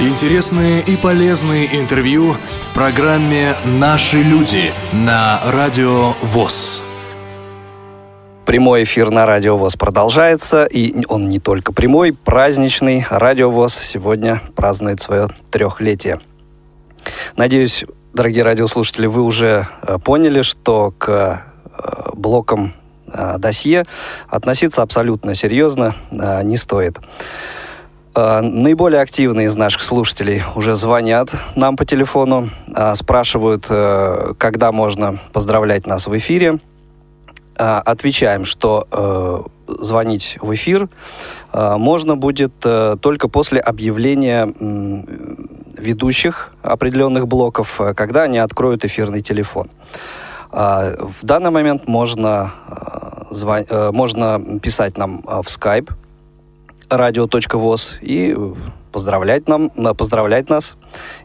Интересные и полезные интервью в программе «Наши люди» на Радио ВОЗ. Прямой эфир на Радио ВОЗ продолжается, и он не только прямой, праздничный. Радио ВОЗ сегодня празднует свое трехлетие. Надеюсь, дорогие радиослушатели, вы уже э, поняли, что к э, блокам э, досье относиться абсолютно серьезно не стоит. Наиболее активные из наших слушателей уже звонят нам по телефону, спрашивают, когда можно поздравлять нас в эфире. Отвечаем, что звонить в эфир можно будет только после объявления ведущих определенных блоков, э, когда они откроют эфирный телефон. А, в данный момент можно, э, э, можно писать нам в Skype radio.voz и поздравлять, нам, поздравлять нас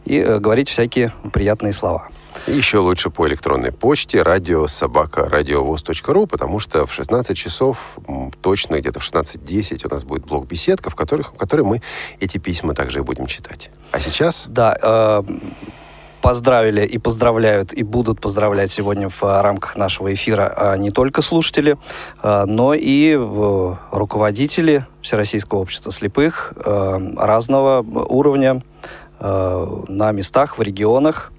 и говорить всякие приятные слова. Еще лучше по электронной почте радио собака радиовоз.ру, потому что в 16 часов, точно где-то в 16.10 у нас будет блок беседка, в, которых, в которой мы эти письма также и будем читать. А сейчас... Да, э, поздравили и поздравляют, и будут поздравлять сегодня в рамках нашего эфира а, не только слушатели, а, но и руководители Всероссийского общества слепых э, разного уровня э, на местах, в регионах.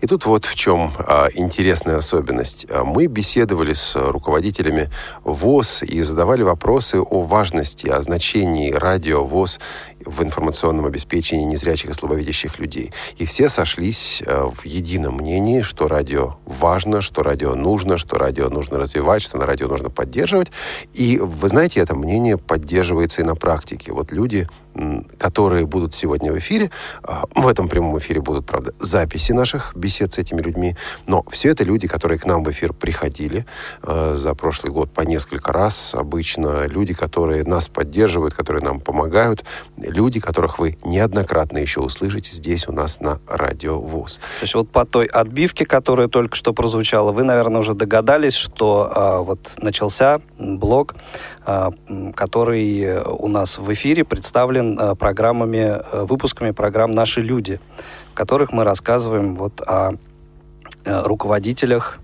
И тут вот в чем а, интересная особенность. А, мы беседовали с руководителями ВОЗ и задавали вопросы о важности, о значении радио ВОЗ в информационном обеспечении незрячих и слабовидящих людей. И все сошлись а, в едином мнении, что радио важно, что радио нужно, что радио нужно развивать, что на радио нужно поддерживать. И вы знаете, это мнение поддерживается и на практике. Вот люди которые будут сегодня в эфире. А, в этом прямом эфире будут, правда, записи наших бесед с этими людьми. Но все это люди, которые к нам в эфир приходили а, за прошлый год по несколько раз. Обычно люди, которые нас поддерживают, которые нам помогают. Люди, которых вы неоднократно еще услышите здесь у нас на Радио ВОЗ. То есть вот по той отбивке, которая только что прозвучала, вы, наверное, уже догадались, что а, вот начался блог, а, который у нас в эфире представлен Э, программами, э, выпусками программ «Наши люди», в которых мы рассказываем вот о э, руководителях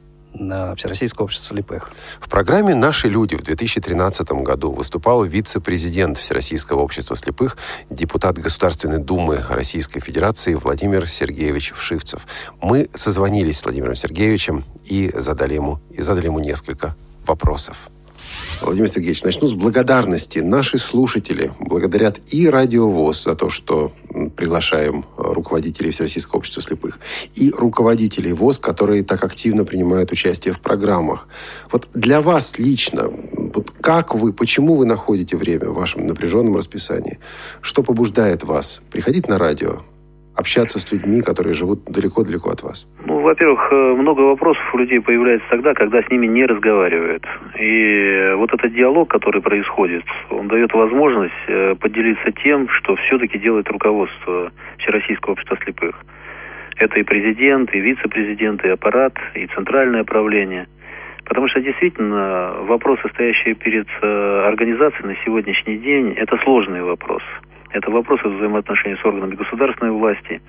Всероссийского общества слепых. В программе «Наши люди» в 2013 году выступал вице-президент Всероссийского общества слепых, депутат Государственной Думы Российской Федерации Владимир Сергеевич Вшивцев. Мы созвонились с Владимиром Сергеевичем и задали ему, и задали ему несколько вопросов. Владимир Сергеевич, начну с благодарности. Наши слушатели благодарят и Радио ВОЗ за то, что приглашаем э, руководителей Всероссийского общества слепых, и руководителей ВОЗ, которые так активно принимают участие в программах. Вот для вас лично, вот как вы, почему вы находите время в вашем напряженном расписании? Что побуждает вас приходить на радио, общаться с людьми, которые живут далеко-далеко от вас? Ну, во-первых, э, много вопросов у людей появляется тогда, когда с ними не разговаривают. И вот этот диалог, который происходит, он дает возможность э, поделиться тем, что все-таки делает руководство Всероссийского общества слепых. Это и президент, и вице-президент, и аппарат, и центральное правление. Потому что действительно вопросы, стоящие перед э, организацией на сегодняшний день, это сложный вопрос. Это вопросы взаимоотношений с органами государственной власти.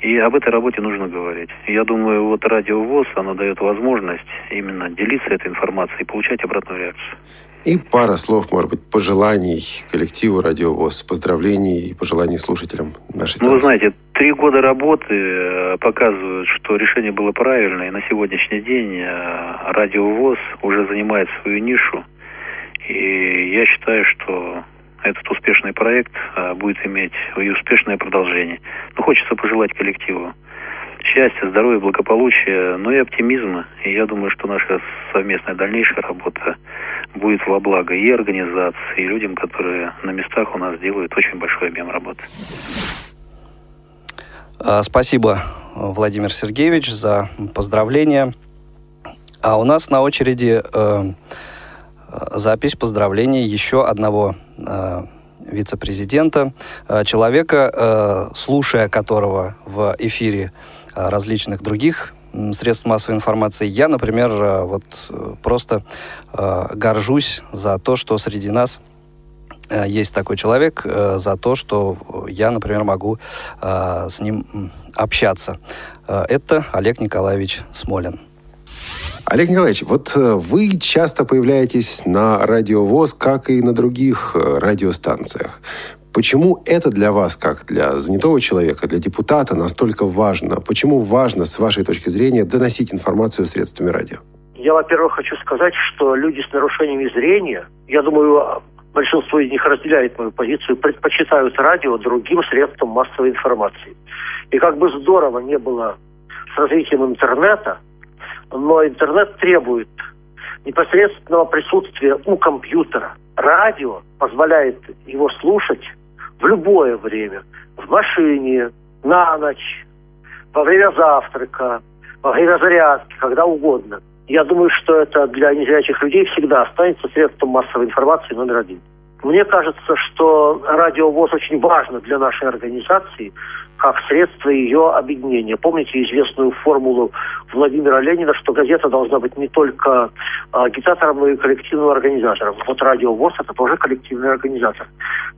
И об этой работе нужно говорить. Я думаю, вот радио ВОЗ, оно дает возможность именно делиться этой информацией и получать обратную реакцию. И пара слов, может быть, пожеланий коллективу Радио ВОЗ, поздравлений и пожеланий слушателям нашей станции. Ну, вы знаете, три года работы э, показывают, что решение было правильное, и на сегодняшний день э, Радио ВОЗ уже занимает свою нишу. И я считаю, что этот успешный проект а, будет иметь и успешное продолжение. Но хочется пожелать коллективу счастья, здоровья, благополучия, но и оптимизма. И я думаю, что наша совместная дальнейшая работа будет во благо и организации, и людям, которые на местах у нас делают очень большой объем работы. А, спасибо, Владимир Сергеевич, за поздравления. А у нас на очереди э, запись поздравлений еще одного э, вице-президента, э, человека, э, слушая которого в эфире различных других средств массовой информации. Я, например, вот просто горжусь за то, что среди нас есть такой человек за то, что я, например, могу с ним общаться. Это Олег Николаевич Смолин. Олег Николаевич, вот вы часто появляетесь на радиовоз, как и на других радиостанциях. Почему это для вас, как для занятого человека, для депутата, настолько важно? Почему важно, с вашей точки зрения, доносить информацию средствами радио? Я, во-первых, хочу сказать, что люди с нарушениями зрения, я думаю, большинство из них разделяет мою позицию, предпочитают радио другим средствам массовой информации. И как бы здорово не было с развитием интернета, но интернет требует непосредственного присутствия у компьютера. Радио позволяет его слушать в любое время. В машине, на ночь, во время завтрака, во время зарядки, когда угодно. Я думаю, что это для незрячих людей всегда останется средством массовой информации номер один. Мне кажется, что радиовоз очень важно для нашей организации как средство ее объединения. Помните известную формулу Владимира Ленина, что газета должна быть не только э, агитатором, но и коллективным организатором. Вот радиовоз это тоже коллективный организатор.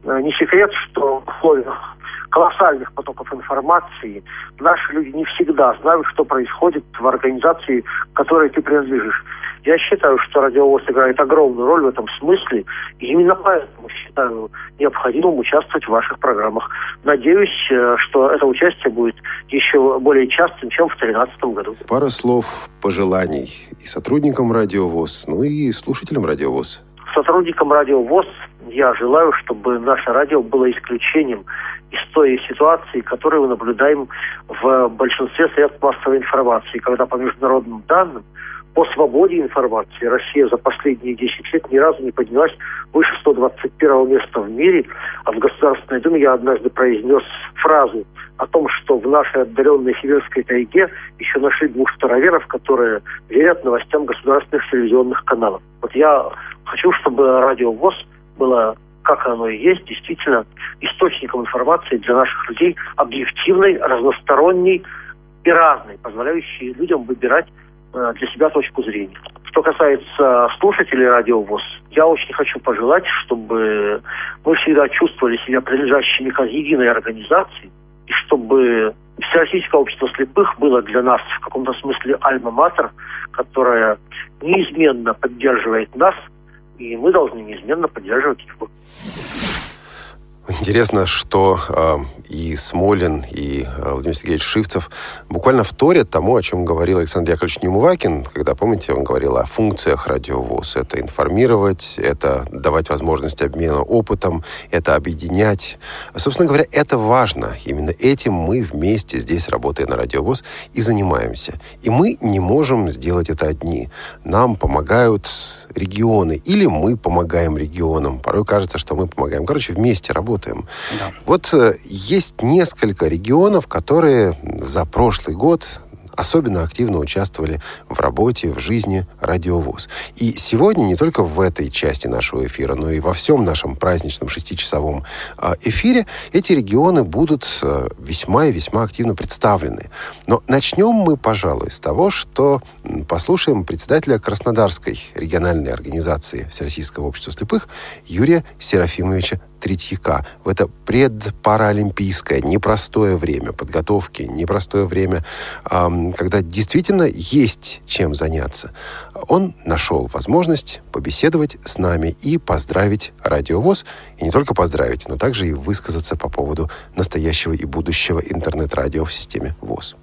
Э, не секрет, что в условиях колоссальных потоков информации наши люди не всегда знают, что происходит в организации, к которой ты принадлежишь. Я считаю, что радиовоз играет огромную роль в этом смысле, и именно поэтому считаю необходимым участвовать в ваших программах. Надеюсь, э, что это участие будет еще более частым, чем в 2013 году. Пара слов пожеланий и сотрудникам радиовоз, ну и слушателям радиовоз. Сотрудникам радиовоз я желаю, чтобы наше радио было исключением из той ситуации, которую мы наблюдаем в большинстве средств массовой информации, когда по международным данным по свободе информации Россия за последние 10 лет ни разу не поднялась выше 121 места в мире. А в Государственной Думе я однажды произнес фразу о том, что в нашей отдаленной сибирской тайге еще нашли двух староверов, которые верят новостям государственных телевизионных каналов. Вот я хочу, чтобы радио ВОЗ было как оно и есть, действительно источником информации для наших людей объективной, разносторонней и разной, позволяющей людям выбирать Э, для себя точку зрения. Что касается слушателей радиовоз, я очень хочу пожелать, чтобы мы всегда чувствовали себя принадлежащими к единой организации, и чтобы Всероссийское общество слепых было для нас в каком-то смысле альма-матер, которая неизменно поддерживает нас, и мы должны неизменно поддерживать его. Интересно, что э, и Смолин, и э, Владимир Сергеевич Шивцев буквально вторят тому, о чем говорил Александр Яковлевич Немувакин, когда, помните, он говорил о функциях радиовоз. Это информировать, это давать возможность обмена опытом, это объединять. Собственно говоря, это важно. Именно этим мы вместе здесь, работая на радиовоз, и занимаемся. И мы не можем сделать это одни. Нам помогают регионы, или мы помогаем регионам. Порой кажется, что мы помогаем. Короче, вместе работаем. Да. Вот э, есть несколько регионов, которые за прошлый год особенно активно участвовали в работе, в жизни радиовоз. И сегодня не только в этой части нашего эфира, но и во всем нашем праздничном шестичасовом а, эфире эти регионы будут э, весьма и весьма активно представлены. Но начнем мы, пожалуй, с того, что послушаем председателя Краснодарской региональной организации Всероссийского общества слепых Юрия Серафимовича Третьяка. В это предпаралимпийское непростое время подготовки, непростое время, когда действительно есть чем заняться. Он нашел возможность побеседовать с нами и поздравить радиовоз. И не только поздравить, но также и высказаться по поводу настоящего и будущего интернет-радио в системе ВОЗ.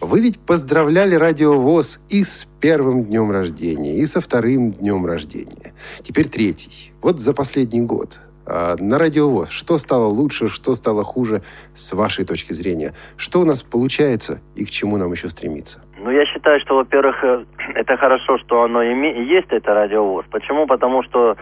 Вы ведь поздравляли Радио ВОЗ и с первым днем рождения, и со вторым днем рождения. Теперь третий. Вот за последний год. А, на радиовоз. Что стало лучше, что стало хуже с вашей точки зрения? Что у нас получается и к чему нам еще стремиться? Ну, я считаю, что, во-первых, э, это хорошо, что оно име- есть, это радиовоз. Почему? Потому что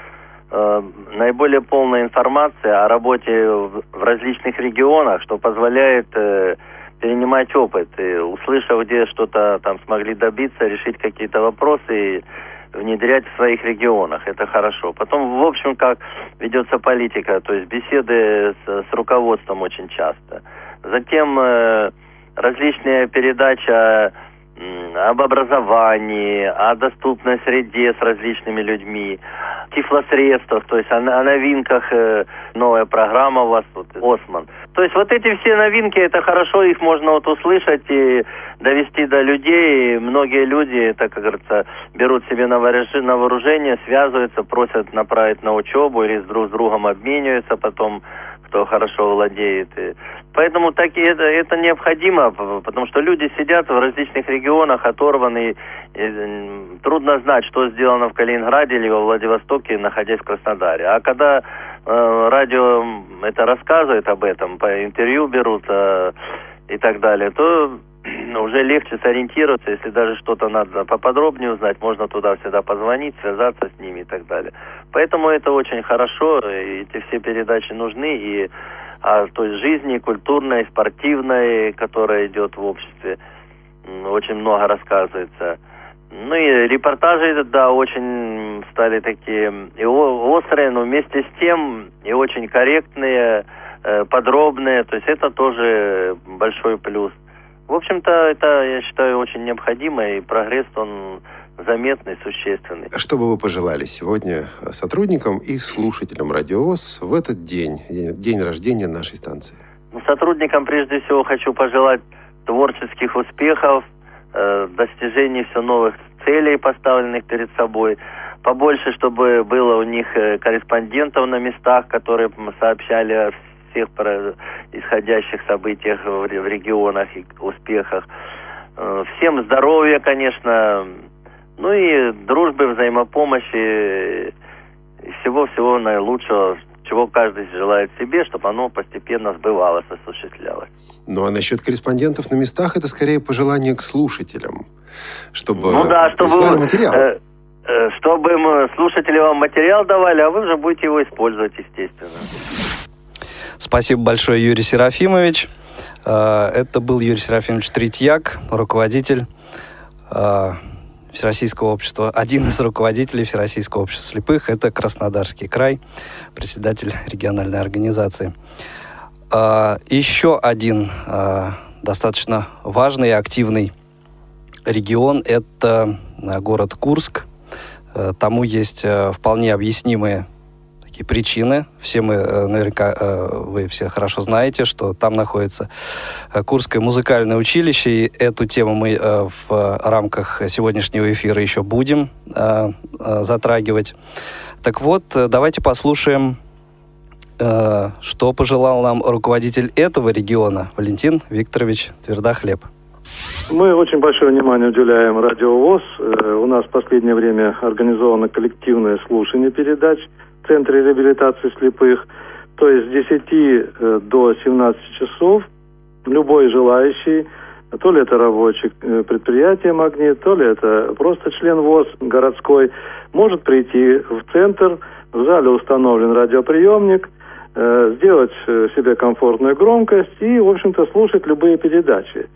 э, наиболее полная информация о работе в, различных регионах, что позволяет э, перенимать опыт. И, услышав, где что-то там смогли добиться, решить какие-то вопросы, и внедрять в своих регионах. Это хорошо. Потом, в общем, как ведется политика, то есть беседы с, с руководством очень часто. Затем э, различные передачи об образовании, о доступной среде с различными людьми, тифлосредствах, то есть о, о новинках, э, новая программа у вас, вот, Осман. То есть вот эти все новинки, это хорошо, их можно вот услышать и довести до людей. И многие люди, это, как говорится, берут себе на вооружение, связываются, просят направить на учебу или друг с другом обмениваются потом кто хорошо владеет. Поэтому так и это, это необходимо, потому что люди сидят в различных регионах, оторваны. И трудно знать, что сделано в Калининграде или во Владивостоке, находясь в Краснодаре. А когда э, радио это рассказывает об этом, по интервью берут э, и так далее, то уже легче сориентироваться, если даже что-то надо поподробнее узнать, можно туда всегда позвонить, связаться с ними и так далее. Поэтому это очень хорошо, и эти все передачи нужны, и о той жизни культурной, спортивной, которая идет в обществе, очень много рассказывается. Ну и репортажи, да, очень стали такие и острые, но вместе с тем и очень корректные, э, подробные. То есть это тоже большой плюс. В общем-то, это, я считаю, очень необходимо, и прогресс, он заметный, существенный. Что бы вы пожелали сегодня сотрудникам и слушателям Радиовоз в этот день, день рождения нашей станции? Ну, сотрудникам прежде всего хочу пожелать творческих успехов, э, достижений все новых целей, поставленных перед собой. Побольше, чтобы было у них э, корреспондентов на местах, которые сообщали о всех исходящих событиях в, регионах и успехах. Э, всем здоровья, конечно, ну и дружбы, взаимопомощи и всего-всего наилучшего, чего каждый желает себе, чтобы оно постепенно сбывалось, осуществлялось. Ну а насчет корреспондентов на местах это скорее пожелание к слушателям, чтобы ну, да, чтобы, материал. Э, э, чтобы мы, слушатели вам материал давали, а вы уже будете его использовать, естественно. Спасибо большое, Юрий Серафимович. Э, это был Юрий Серафимович Третьяк, руководитель э, Всероссийского общества, один из руководителей Всероссийского общества слепых. Это Краснодарский край, председатель региональной организации. Э, еще один достаточно важный и активный регион – это город Курск. Тому есть вполне объяснимые такие причины. Все мы, э, наверняка, э, вы все хорошо знаете, что там находится э, Курское музыкальное училище, и эту тему мы в рамках сегодняшнего эфира еще будем затрагивать. Так вот, давайте послушаем, что пожелал нам руководитель этого региона, Валентин Викторович Твердохлеб. Мы очень большое внимание уделяем радиовоз. У нас в последнее время организовано коллективное слушание передач – центре реабилитации слепых. То есть с 10 э, до 17 часов любой желающий, то ли это рабочий э, предприятие «Магнит», то ли это просто член ВОЗ городской, может прийти в центр, в зале установлен радиоприемник, э, сделать себе комфортную громкость и, в общем-то, слушать любые передачи.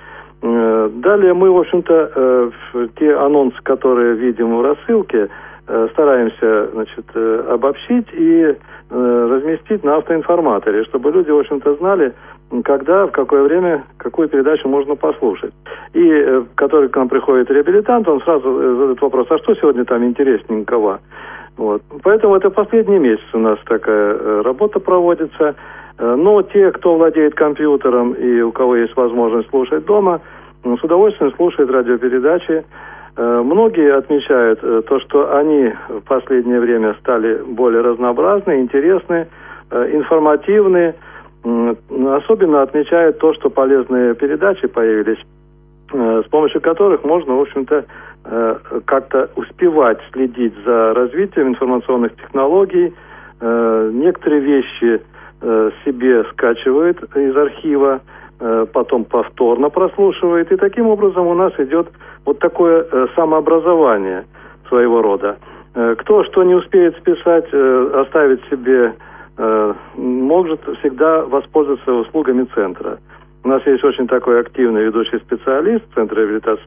Далее мы, в общем-то, те анонсы, которые видим в рассылке, стараемся значит, э, обобщить и э, разместить на автоинформаторе, чтобы люди, в общем-то, знали, когда, в какое время, какую передачу можно послушать. И который к нам приходит реабилитант, он сразу задает вопрос, а что сегодня там интересненького? Вот. Поэтому это последний месяц у нас такая работа проводится. Но те, кто владеет компьютером и у кого есть возможность слушать дома, с удовольствием слушают радиопередачи. Э, многие отмечают э, то, что они в последнее время стали более разнообразны, интересны, э, информативны. Особенно отмечают то, что полезные передачи появились, с помощью которых можно, в общем-то, как-то успевать следить за развитием информационных технологий. Некоторые вещи себе скачивают из архива, потом повторно прослушивает. И таким образом у нас идет вот такое э, самообразование своего рода. Э, кто что не успеет списать, э, оставить себе, э, может всегда воспользоваться услугами центра. У нас есть очень такой активный ведущий специалист Центра реабилитации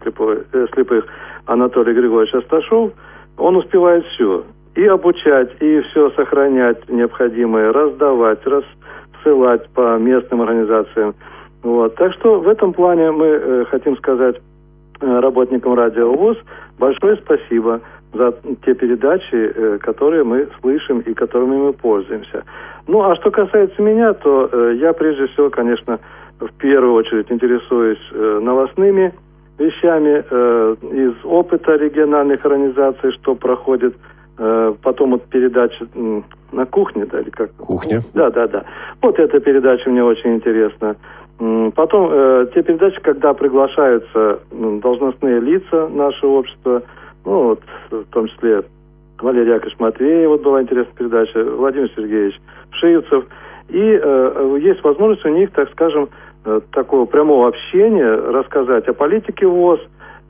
э, слепых Анатолий Григорьевич Асташов. Он успевает все. И обучать, и все сохранять необходимое, раздавать, рассылать по местным организациям. Вот. Так что в этом плане мы э, хотим сказать работникам Радио ВОЗ большое спасибо за те передачи, которые мы слышим и которыми мы пользуемся. Ну, а что касается меня, то я прежде всего, конечно, в первую очередь интересуюсь новостными вещами из опыта региональных организаций, что проходит Э, потом вот передача на кухне, да, или как? Кухня? Да, да, да. Вот эта передача мне очень интересна. Потом э, те передачи, когда приглашаются должностные лица нашего общества, ну вот в том числе Валерий Яковлевич Матвеев, вот была интересная передача, Владимир Сергеевич Шивцев. И э, есть возможность у них, так скажем, э, такого прямого общения, рассказать о политике ВОЗ,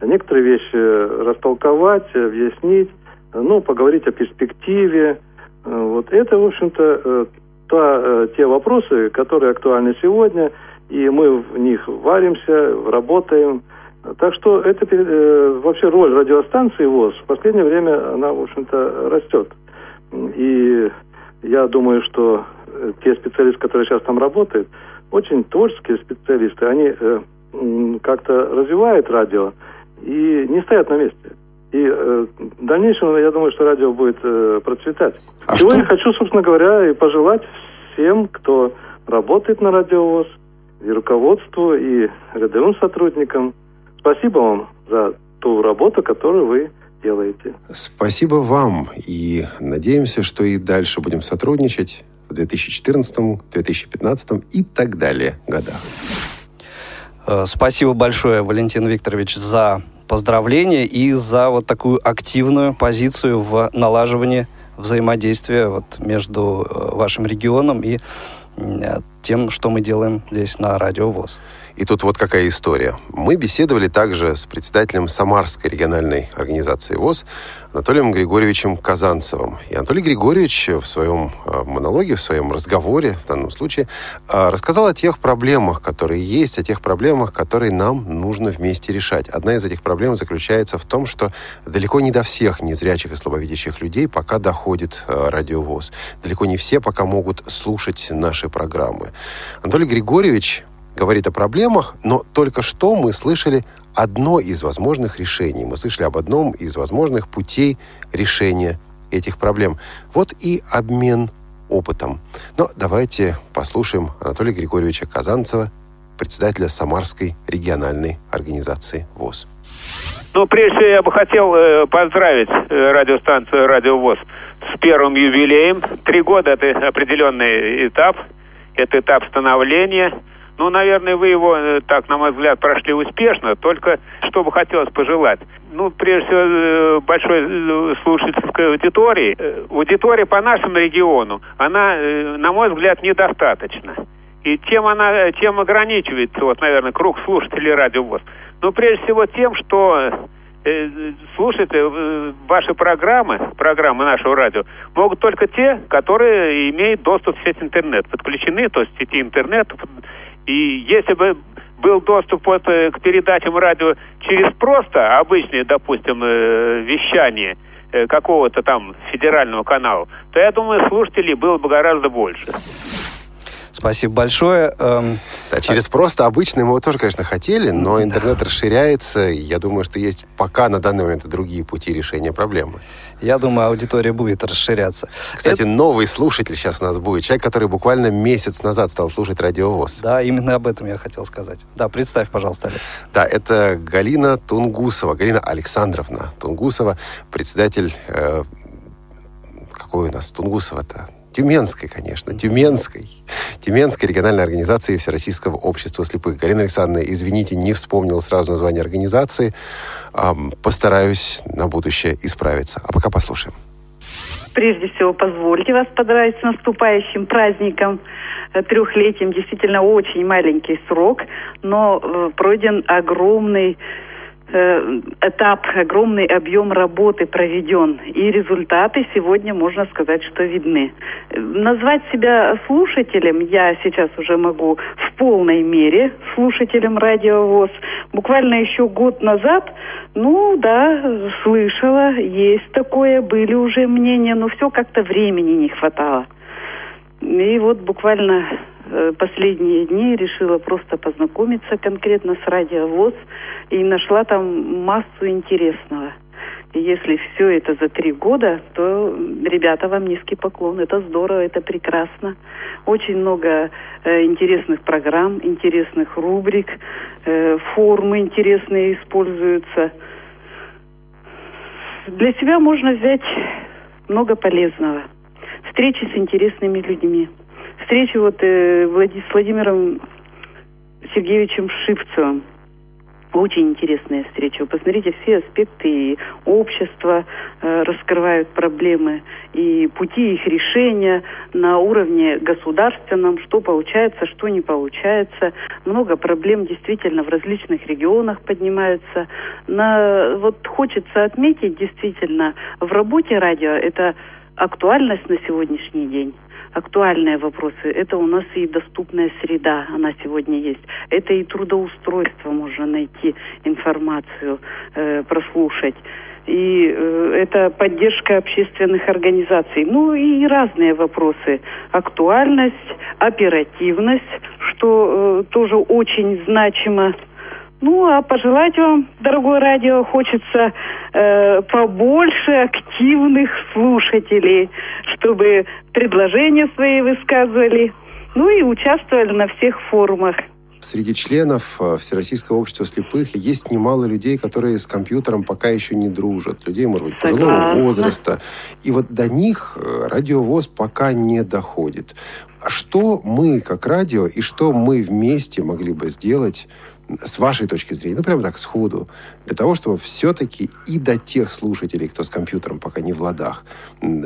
некоторые вещи растолковать, объяснить ну, поговорить о перспективе. Э, вот это, в общем-то, э, та, э, те вопросы, которые актуальны сегодня, и мы в них варимся, работаем. Так что это вообще роль радиостанции ВОЗ в последнее время, она, в общем-то, растет. И я думаю, что те специалисты, которые сейчас там работают, очень творческие специалисты, они как-то развивают радио и не стоят на месте. И э, в дальнейшем, я думаю, что радио будет э, процветать. А Чего что? я хочу, собственно говоря, и пожелать всем, кто работает на радиовоз, и руководству, и рядовым сотрудникам. Спасибо вам за ту работу, которую вы делаете. Спасибо вам. И надеемся, что и дальше будем сотрудничать в 2014, 2015 и так далее годах. Э, спасибо большое, Валентин Викторович, за поздравления и за вот такую активную позицию в налаживании взаимодействия вот между э, вашим регионом и тем, что мы делаем здесь на Радио ВОЗ. И тут вот какая история. Мы беседовали также с председателем Самарской региональной организации ВОЗ Анатолием Григорьевичем Казанцевым. И Анатолий Григорьевич в своем а, монологе, в своем разговоре, в данном случае, а, рассказал о тех проблемах, которые есть, о тех проблемах, которые нам нужно вместе решать. Одна из этих проблем заключается в том, что далеко не до всех незрячих и слабовидящих людей пока доходит а, радиовоз. Далеко не все пока могут слушать наши программы. Анатолий Григорьевич говорит о проблемах, но только что мы слышали одно из возможных решений. Мы слышали об одном из возможных путей решения этих проблем. Вот и обмен опытом. Но давайте послушаем Анатолия Григорьевича Казанцева, председателя Самарской региональной организации ВОЗ. Ну, прежде всего, я бы хотел э, поздравить э, радиостанцию «Радио ВОЗ» с первым юбилеем. Три года – это определенный этап. Это этап становления – ну, наверное, вы его, э, так, на мой взгляд, прошли успешно, только что бы хотелось пожелать. Ну, прежде всего, э, большой э, слушательской аудитории. Аудитория по нашему региону, она, на мой взгляд, недостаточна. И чем она, чем ограничивается, вот, наверное, круг слушателей радиовоз? Ну, прежде всего тем, что слушать ваши программы, программы нашего радио, могут только те, которые имеют доступ в сеть интернет, подключены, то есть в сети интернет, и если бы был доступ вот э, к передачам радио через просто обычное, допустим, э, вещание э, какого-то там федерального канала, то я думаю, слушателей было бы гораздо больше. Спасибо большое. Эм, да, через просто обычный мы его тоже, конечно, хотели, но интернет расширяется. Я думаю, что есть пока на данный момент и другие пути решения проблемы. Я думаю, аудитория будет расширяться. Кстати, Это... новый слушатель сейчас у нас будет. Человек, который буквально месяц назад стал слушать радиовоз. Да, именно об этом я хотел сказать. Да, представь, пожалуйста, Олег. Да, это Галина Тунгусова, Галина Александровна Тунгусова, председатель... Э, какой у нас Тунгусова-то? Тюменской, конечно, Тюменской, Тюменской региональной организации Всероссийского общества слепых. Галина Александровна, извините, не вспомнил сразу название организации. Постараюсь на будущее исправиться. А пока послушаем. Прежде всего, позвольте вас поздравить с наступающим праздником э, трехлетием. Действительно, очень маленький срок, но э, пройден огромный этап, огромный объем работы проведен, и результаты сегодня, можно сказать, что видны. Назвать себя слушателем я сейчас уже могу в полной мере слушателем радиовоз. Буквально еще год назад, ну да, слышала, есть такое, были уже мнения, но все как-то времени не хватало. И вот буквально э, последние дни решила просто познакомиться конкретно с радиовоз и нашла там массу интересного. И если все это за три года, то, ребята, вам низкий поклон. Это здорово, это прекрасно. Очень много э, интересных программ, интересных рубрик, э, формы интересные используются. Для себя можно взять много полезного. Встречи с интересными людьми. Встречи вот э, Влади, с Владимиром Сергеевичем Шипцевым очень интересная встреча. Вы посмотрите, все аспекты общества э, раскрывают проблемы и пути их решения на уровне государственном, что получается, что не получается. Много проблем действительно в различных регионах поднимаются. На, вот хочется отметить действительно в работе радио это актуальность на сегодняшний день актуальные вопросы. Это у нас и доступная среда, она сегодня есть. Это и трудоустройство, можно найти информацию, э, прослушать. И э, это поддержка общественных организаций. Ну и разные вопросы. Актуальность, оперативность, что э, тоже очень значимо ну, а пожелать вам, дорогое радио, хочется э, побольше активных слушателей, чтобы предложения свои высказывали, ну и участвовали на всех форумах. Среди членов э, Всероссийского общества слепых есть немало людей, которые с компьютером пока еще не дружат. Людей, может быть, пожилого возраста. И вот до них э, радиовоз пока не доходит. Что мы, как радио, и что мы вместе могли бы сделать с вашей точки зрения, ну, прямо так, сходу, для того, чтобы все-таки и до тех слушателей, кто с компьютером пока не в ладах,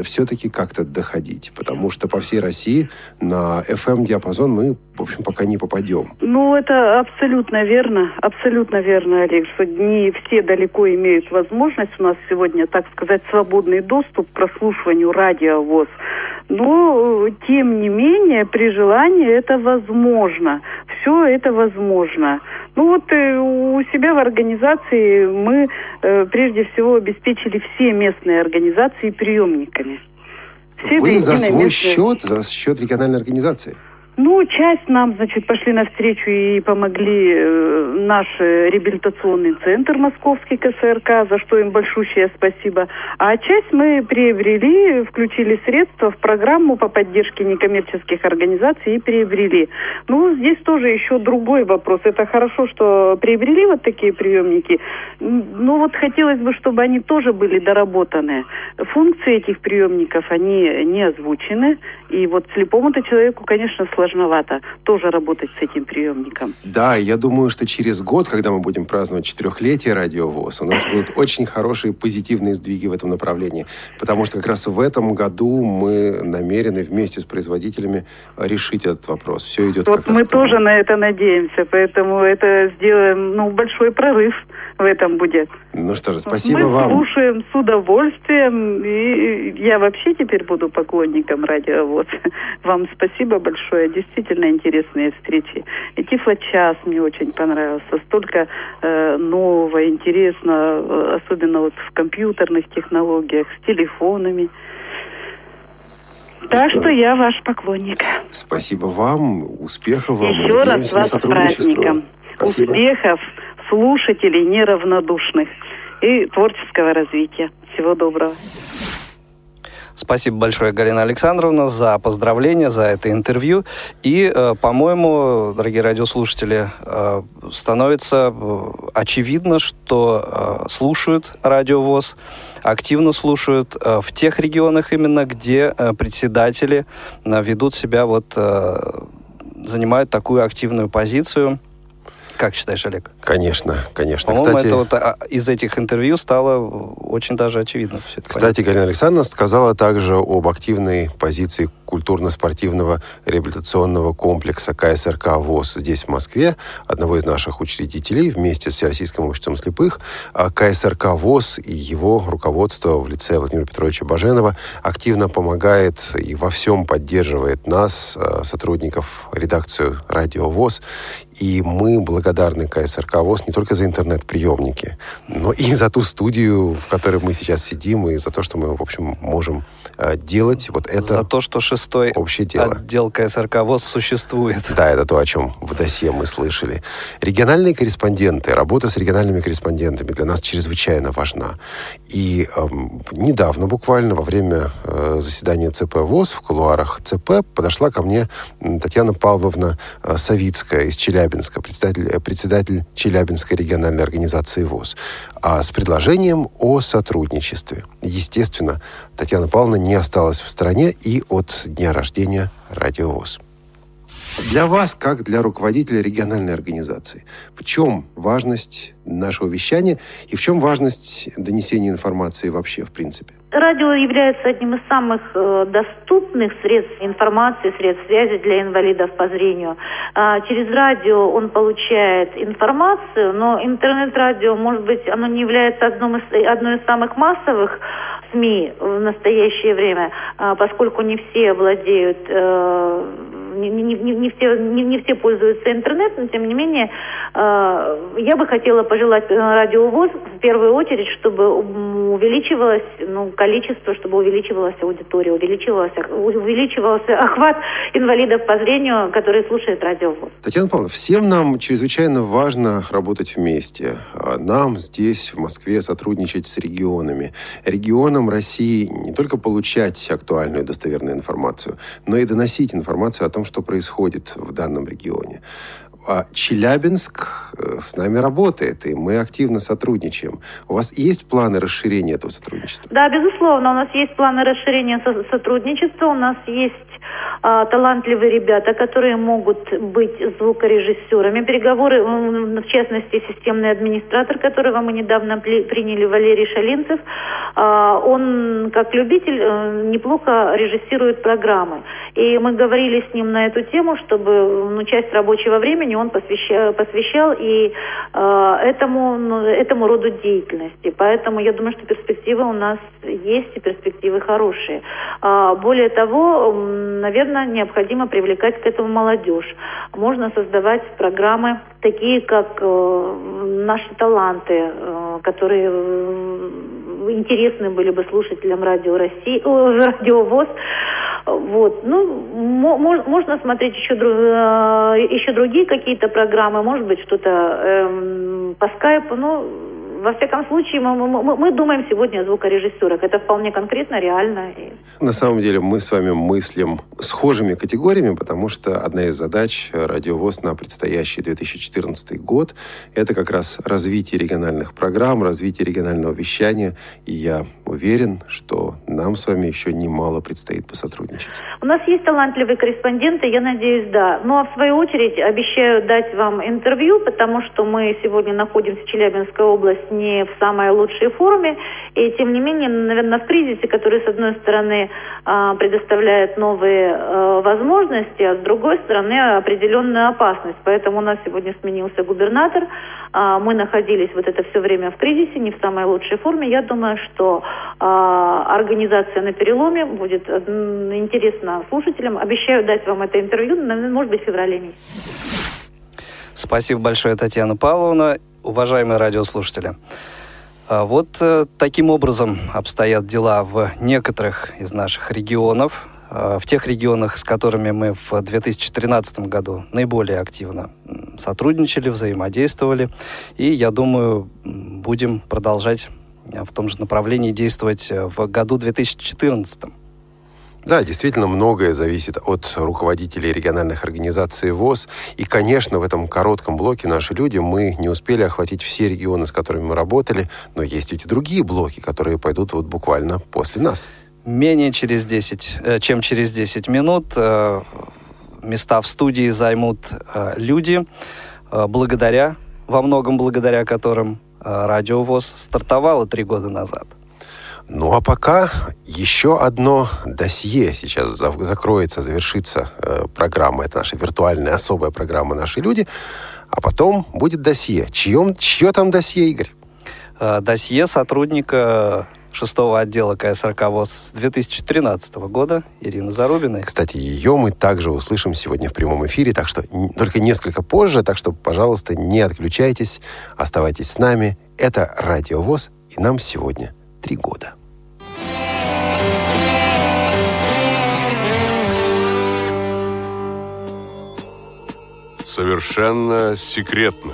все-таки как-то доходить? Потому что по всей России на FM-диапазон мы, в общем, пока не попадем. Ну, это абсолютно верно, абсолютно верно, Олег, что не все далеко имеют возможность. У нас сегодня, так сказать, свободный доступ к прослушиванию радиовоз. Но, тем не менее, при желании это возможно. Все это возможно. Ну вот э, у себя в организации мы э, прежде всего обеспечили все местные организации приемниками. Все Вы за свой местные... счет, за счет региональной организации? Ну, часть нам, значит, пошли навстречу и помогли э, наш реабилитационный центр Московский КСРК, за что им большущее спасибо. А часть мы приобрели, включили средства в программу по поддержке некоммерческих организаций и приобрели. Ну, здесь тоже еще другой вопрос. Это хорошо, что приобрели вот такие приемники. Но вот хотелось бы, чтобы они тоже были доработаны. Функции этих приемников, они не озвучены. И вот слепому-то человеку, конечно, сложно сложновато тоже работать с этим приемником. Да, я думаю, что через год, когда мы будем праздновать четырехлетие радиовоз, у нас будут очень хорошие позитивные сдвиги в этом направлении. Потому что как раз в этом году мы намерены вместе с производителями решить этот вопрос. Все идет вот как раз мы тоже на это надеемся, поэтому это сделаем ну, большой прорыв в этом будет. Ну что же, спасибо мы вам. Мы слушаем с удовольствием, и я вообще теперь буду поклонником радиовоз. Вам спасибо большое действительно интересные встречи. И Тифло-час мне очень понравился. Столько э, нового, интересного, э, особенно вот в компьютерных технологиях, с телефонами. Так что, что я ваш поклонник. Спасибо вам, успехов вам. Еще раз вас с праздником. Спасибо. Успехов, слушателей неравнодушных и творческого развития. Всего доброго. Спасибо большое, Галина Александровна, за поздравления, за это интервью. И, э, по-моему, дорогие радиослушатели, э, становится э, очевидно, что слушают радиовоз, активно слушают в тех регионах именно, где председатели ведут себя вот занимают такую активную позицию – как считаешь, Олег? Конечно, конечно. По-моему, Кстати, это вот а, из этих интервью стало очень даже очевидно. Кстати, понятно. Галина Александровна сказала также об активной позиции культурно-спортивного реабилитационного комплекса КСРК ВОЗ здесь, в Москве, одного из наших учредителей вместе с Всероссийским обществом слепых. А КСРК ВОЗ и его руководство в лице Владимира Петровича Баженова активно помогает и во всем поддерживает нас, а, сотрудников, редакцию «Радио ВОЗ». И мы благодарны КСРК ВОЗ не только за интернет-приемники, но и за ту студию, в которой мы сейчас сидим, и за то, что мы, в общем, можем а, делать вот это. За то, что 6 шестой Общее дело. отдел КСРК ВОЗ существует. Да, это то, о чем в досье мы слышали. Региональные корреспонденты, работа с региональными корреспондентами для нас чрезвычайно важна. И эм, недавно, буквально во время э, заседания ЦП ВОЗ в кулуарах ЦП подошла ко мне Татьяна Павловна э, Савицкая из Челябинска, председатель, э, председатель Челябинской региональной организации ВОЗ, а с предложением о сотрудничестве. Естественно, Татьяна Павловна не осталась в стороне и от дня рождения Радио ВОЗ. Для вас, как для руководителя региональной организации, в чем важность нашего вещания и в чем важность донесения информации вообще, в принципе? Радио является одним из самых э, доступных средств информации, средств связи для инвалидов по зрению. А, через радио он получает информацию, но интернет-радио, может быть, оно не является одном из, одной из самых массовых СМИ в настоящее время, а, поскольку не все владеют э, не, не, не, все, не, не все пользуются интернетом, тем не менее, э, я бы хотела пожелать э, радиовоз в первую очередь, чтобы увеличивалось ну, количество, чтобы увеличивалась аудитория, увеличивалась, увеличивался охват инвалидов по зрению, которые слушают радиовоз. Татьяна Павловна, всем нам чрезвычайно важно работать вместе. А нам здесь, в Москве, сотрудничать с регионами. Регионам России не только получать актуальную достоверную информацию, но и доносить информацию о том, что происходит в данном регионе. А Челябинск э, с нами работает, и мы активно сотрудничаем. У вас есть планы расширения этого сотрудничества? Да, безусловно, у нас есть планы расширения сотрудничества, у нас есть а, талантливые ребята, которые могут быть звукорежиссерами. Переговоры, в частности, системный администратор, которого мы недавно приняли, Валерий Шалинцев, а, он, как любитель, э, неплохо режиссирует программы. И мы говорили с ним на эту тему, чтобы ну, часть рабочего времени он посвящал, посвящал и э, этому, ну, этому роду деятельности. Поэтому я думаю, что перспективы у нас есть и перспективы хорошие. Э, более того, наверное, необходимо привлекать к этому молодежь. Можно создавать программы такие, как э, наши таланты, э, которые интересны были бы слушателям радио России, о, радио ВОЗ. Вот. Ну, можно смотреть еще, э, еще другие какие-то программы, может быть, что-то эм, по скайпу, но во всяком случае, мы, мы, мы думаем сегодня о звукорежиссерах. Это вполне конкретно, реально. На самом деле мы с вами мыслим схожими категориями, потому что одна из задач радиовоз на предстоящий 2014 год – это как раз развитие региональных программ, развитие регионального вещания. И я уверен, что нам с вами еще немало предстоит посотрудничать. У нас есть талантливые корреспонденты, я надеюсь, да. Ну а в свою очередь обещаю дать вам интервью, потому что мы сегодня находимся в Челябинской области не в самой лучшей форме. И тем не менее, наверное, в кризисе, который, с одной стороны, а, предоставляет новые а, возможности, а с другой стороны, определенную опасность. Поэтому у нас сегодня сменился губернатор. А, мы находились вот это все время в кризисе, не в самой лучшей форме. Я думаю, что организация на переломе будет интересна слушателям. Обещаю дать вам это интервью, может быть, в феврале месяце. Спасибо большое, Татьяна Павловна уважаемые радиослушатели. А вот э, таким образом обстоят дела в некоторых из наших регионов, э, в тех регионах, с которыми мы в 2013 году наиболее активно сотрудничали, взаимодействовали. И, я думаю, будем продолжать в том же направлении действовать в году 2014. Да, действительно, многое зависит от руководителей региональных организаций ВОЗ. И, конечно, в этом коротком блоке наши люди, мы не успели охватить все регионы, с которыми мы работали, но есть ведь и другие блоки, которые пойдут вот буквально после нас. Менее через 10, э, чем через 10 минут э, места в студии займут э, люди, благодаря, во многом благодаря которым Радио ВОЗ стартовало три года назад – ну а пока еще одно досье сейчас закроется, завершится э, программа. Это наша виртуальная особая программа «Наши люди». А потом будет досье. Чьем, чье там досье, Игорь? Э, досье сотрудника шестого отдела КСРК ВОЗ с 2013 года Ирины Зарубиной. Кстати, ее мы также услышим сегодня в прямом эфире, так что только несколько позже, так что, пожалуйста, не отключайтесь, оставайтесь с нами. Это Радио ВОЗ, и нам сегодня три года. Совершенно секретно.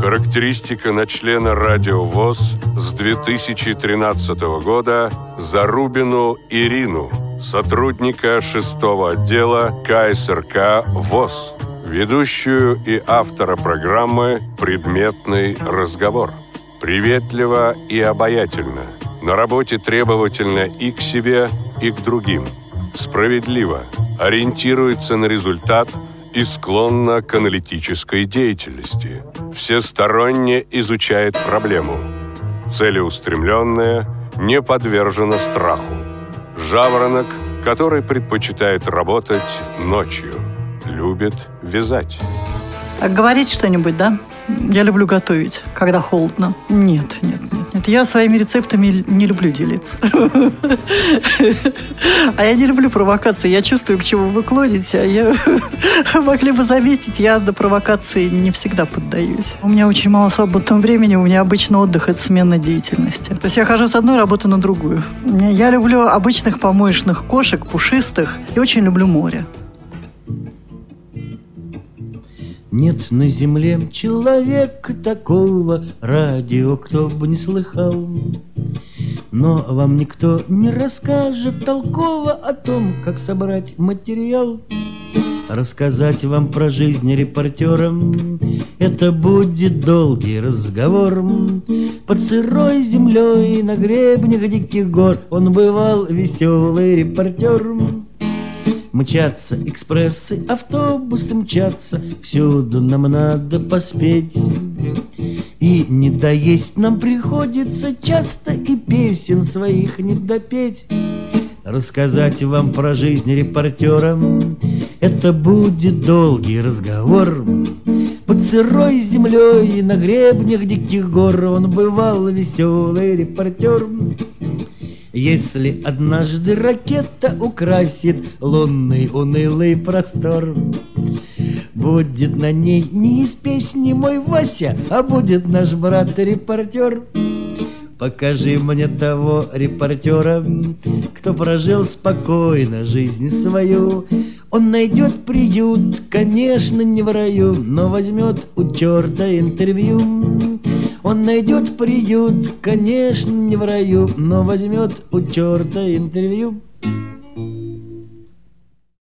Характеристика на члена Радио ВОЗ с 2013 года Зарубину Ирину, сотрудника шестого отдела КСРК ВОЗ, ведущую и автора программы «Предметный разговор». Приветливо и обаятельно. На работе требовательно и к себе, и к другим. Справедливо. Ориентируется на результат – и склонна к аналитической деятельности. Всесторонне изучает проблему. Целеустремленная, не подвержена страху. Жаворонок, который предпочитает работать ночью. Любит вязать. Говорить что-нибудь, да? Я люблю готовить, когда холодно. Нет, нет, нет. нет. Я своими рецептами не люблю делиться. А я не люблю провокации. Я чувствую, к чему вы клоните. А я могли бы заметить, я до провокации не всегда поддаюсь. У меня очень мало свободного времени. У меня обычно отдых – это смена деятельности. То есть я хожу с одной работы на другую. Я люблю обычных помоечных кошек, пушистых. И очень люблю море. Нет на земле человека такого, радио кто бы не слыхал. Но вам никто не расскажет толково о том, как собрать материал. Рассказать вам про жизнь репортера Это будет долгий разговор Под сырой землей на гребнях диких гор Он бывал веселый репортер Мчатся экспрессы, автобусы мчатся, Всюду нам надо поспеть. И не доесть нам приходится часто И песен своих не допеть. Рассказать вам про жизнь репортера Это будет долгий разговор Под сырой землей на гребнях диких гор Он бывал веселый репортер если однажды ракета украсит лунный унылый простор, Будет на ней не из песни мой Вася, а будет наш брат-репортер. Покажи мне того репортера, кто прожил спокойно жизнь свою. Он найдет приют, конечно, не в раю, но возьмет у черта интервью. Он найдет приют, конечно, не в раю, но возьмет у черта интервью.